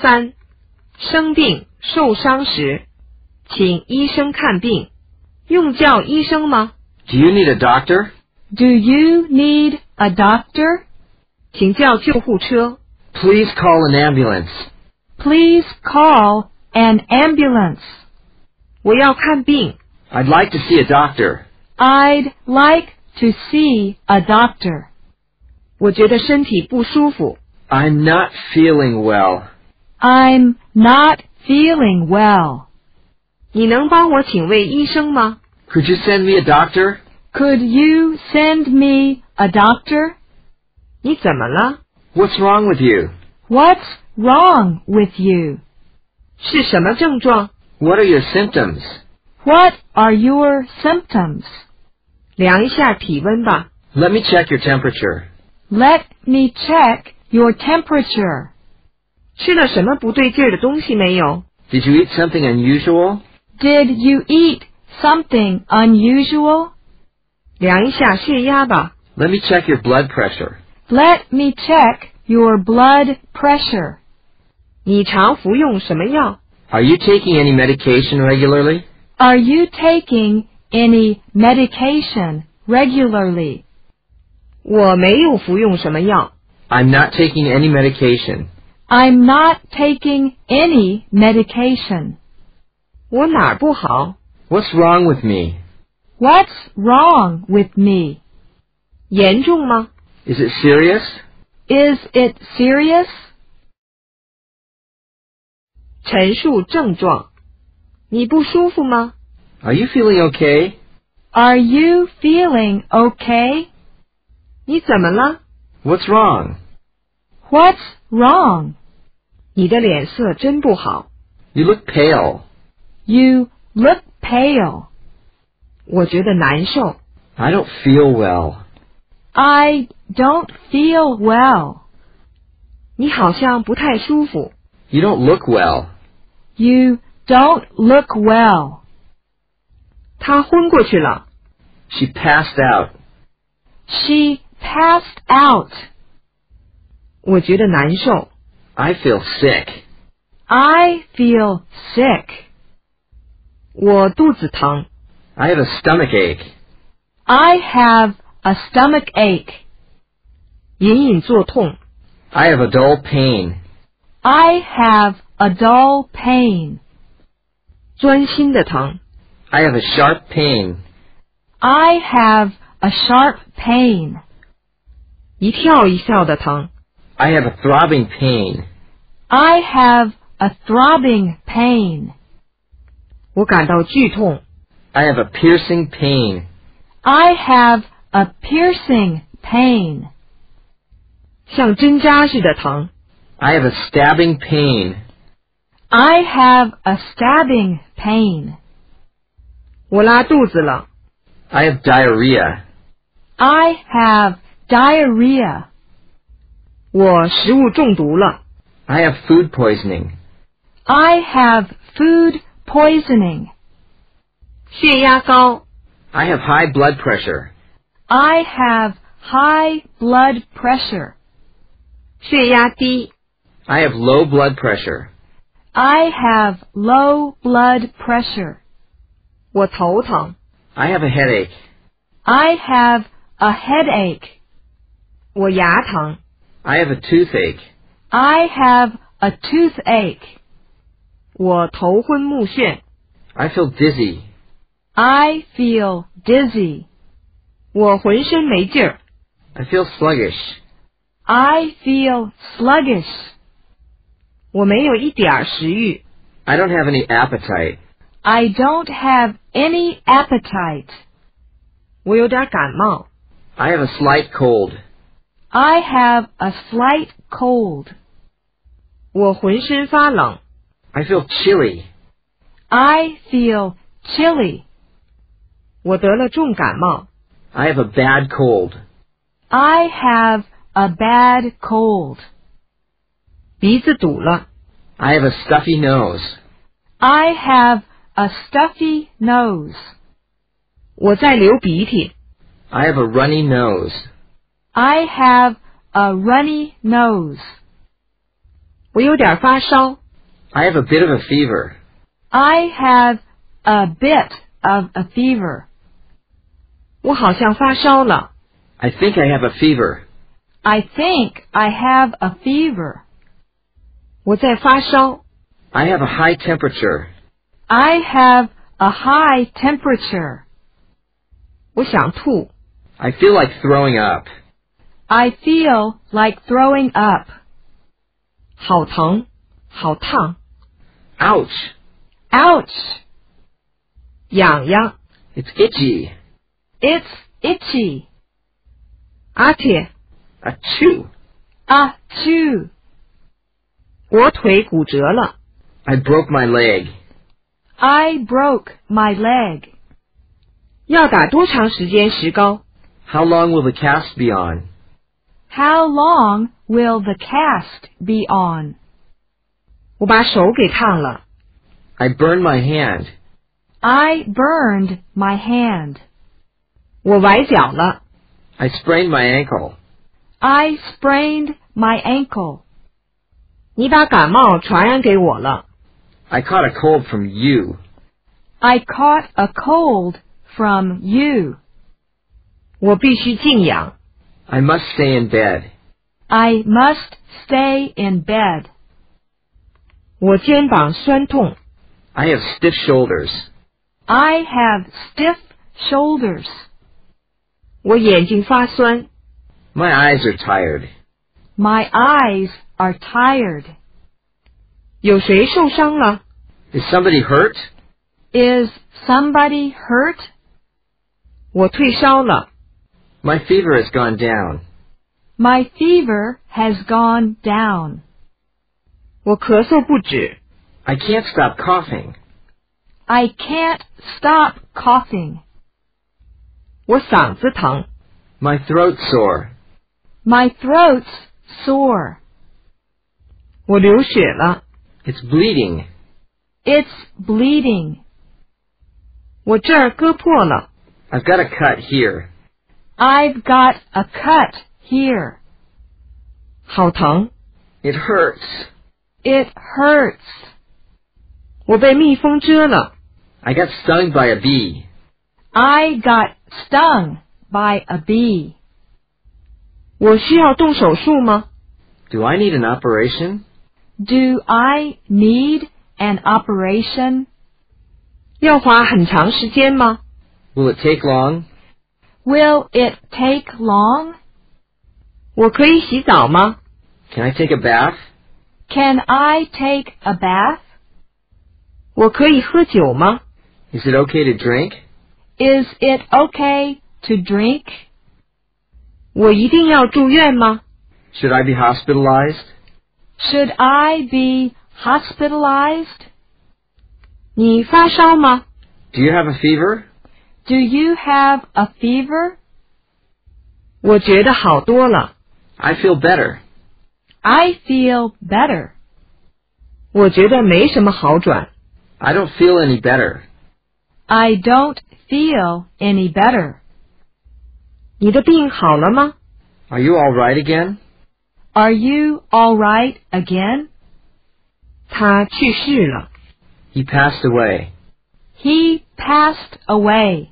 三、生病受伤时，请医生看病。用叫医生吗？ Do you need a doctor? Do you need a doctor? 请叫救护车。 Please call an ambulance. Please call an ambulance. 我要看病。 I'd like to see a doctor. I'd like to see a doctor. 我觉得身体不舒服。 I'm not feeling well. I'm not feeling well. 你能帮我请位医生吗？ Could you send me a doctor? Could you send me a doctor? 你怎么了？ What's wrong with you? What's wrong with you? 是什么症状？ What are your symptoms? What are your symptoms? 量一下体温吧。 Let me check your temperature. Let me check your temperature. 吃了什么不对劲儿的东西没有？ Did you eat something unusual? Did you eat something unusual? 量一下血压吧。 Let me check your blood pressure. Let me check your blood pressure. 你常服用什么药？ Are you taking any medication regularly? Are you taking any medication regularly? 我没有服用什么药。 I'm not taking any medication. I'm not taking any medication. 我哪儿不好？ What's wrong with me? What's wrong with me? 严重吗？ Is it serious? Is it serious? 陈述症状。你不舒服吗？ Are you feeling okay? Are you feeling okay? 你怎么了？ What's wrong? What's wrong? 你的脸色真不好。 You look pale. You look pale. 我觉得难受。 I don't feel well. I don't feel well. 你好像不太舒服。 You don't look well. You don't look well. 他昏过去了。 She passed out. She passed out. 我觉得难受。 I feel sick. I feel sick. 我肚子疼。 I have a stomach ache. I have a stomach ache. 隐隐作痛。 I have a dull pain. I have a dull pain. 钻心的疼。 I have a sharp pain. I have a sharp pain. 一跳一跳的疼。 I have a throbbing pain. I have a throbbing pain. 我感到剧痛。 I have a piercing pain. I have a piercing pain. 像针扎似的疼。 I have a stabbing pain. I have a stabbing pain. 我拉肚子了。 I have diarrhea. I have diarrhea. 我食物中毒了。 I have food poisoning. I have food poisoning. 血压高。 I have high blood pressure. I have high blood pressure. 血压低。 I have low blood pressure. I have low blood pressure. 我头疼。 I have a headache. I have a headache. 我牙疼。 I have a toothache. I have a toothache. 我头昏目眩。 I feel dizzy. I feel dizzy. 我浑身没劲儿。 I feel sluggish. I feel sluggish. 我没有一点儿食欲。 I don't have any appetite. I don't have any appetite. 我有点感冒。 I have a slight cold. I have a slight cold. 我浑身发冷。 I feel chilly. I feel chilly. 我得了重感冒。 I have a bad cold. I have a bad cold. 鼻子堵了。 I have a stuffy nose. I have a stuffy nose. 我在流鼻涕。 I have a runny nose. I have a runny nose. 我有点发烧。 I have a bit of a fever. I have a bit of a fever. 我好像发烧了。 I think I have a fever. I think I have a fever. 我在发烧。 I have a high temperature. I have a high temperature. 我想吐。 I feel like throwing up. I feel like throwing up. 好疼，好烫， Ouch! Ouch! 痒痒。 It's itchy. It's itchy. 阿铁， Achoo! Achoo! 我腿骨折了。 I broke my leg. I broke my leg. 要打多长时间石膏？ How long will the cast be on? How long will the cast be on? 我把手给烫了。 I burned my hand. I burned my hand. 我崴脚了。 I sprained my ankle. I sprained my ankle. 你把感冒传染给我了。 I caught a cold from you. I caught a cold from you. 我必须静养。 I must stay in bed. I must stay in bed. 我肩膀酸痛。 I have stiff shoulders. I have stiff shoulders. 我眼睛发酸。 My eyes are tired. My eyes are tired. 有谁受伤了？ Is somebody hurt? Is somebody hurt? 我退烧了。 My fever has gone down. My fever has gone down. 我咳嗽不止。 I can't stop coughing. I can't stop coughing. 我嗓子疼。 My throat's sore. My throat's sore. 我流血了。 It's bleeding. It's bleeding. 我这儿割破了。 I've got a cut here. I've got a cut here. 好疼。 It hurts. It hurts. 我被蜜蜂蛰了。 I got stung by a bee. I got stung by a bee. 我需要动手术吗？ Do I need an operation? Do I need an operation? 要花很长时间吗？ Will it take long? Will it take long? 我可以洗澡吗？ Can I take a bath? Can I take a bath? 我可以喝酒吗？ Is it okay to drink? Is it okay to drink? 我一定要住院吗？ Should I be hospitalized? Should I be hospitalized? 你发烧吗？ Do you have a fever? Do you have a fever? 我觉得好多了。 I feel better. I feel better. 我觉得没什么好转。 I don't feel any better. I don't feel any better. 你的病好了吗？ Are you all right again? Are you all right again? 他去世了。 He passed away. He passed away.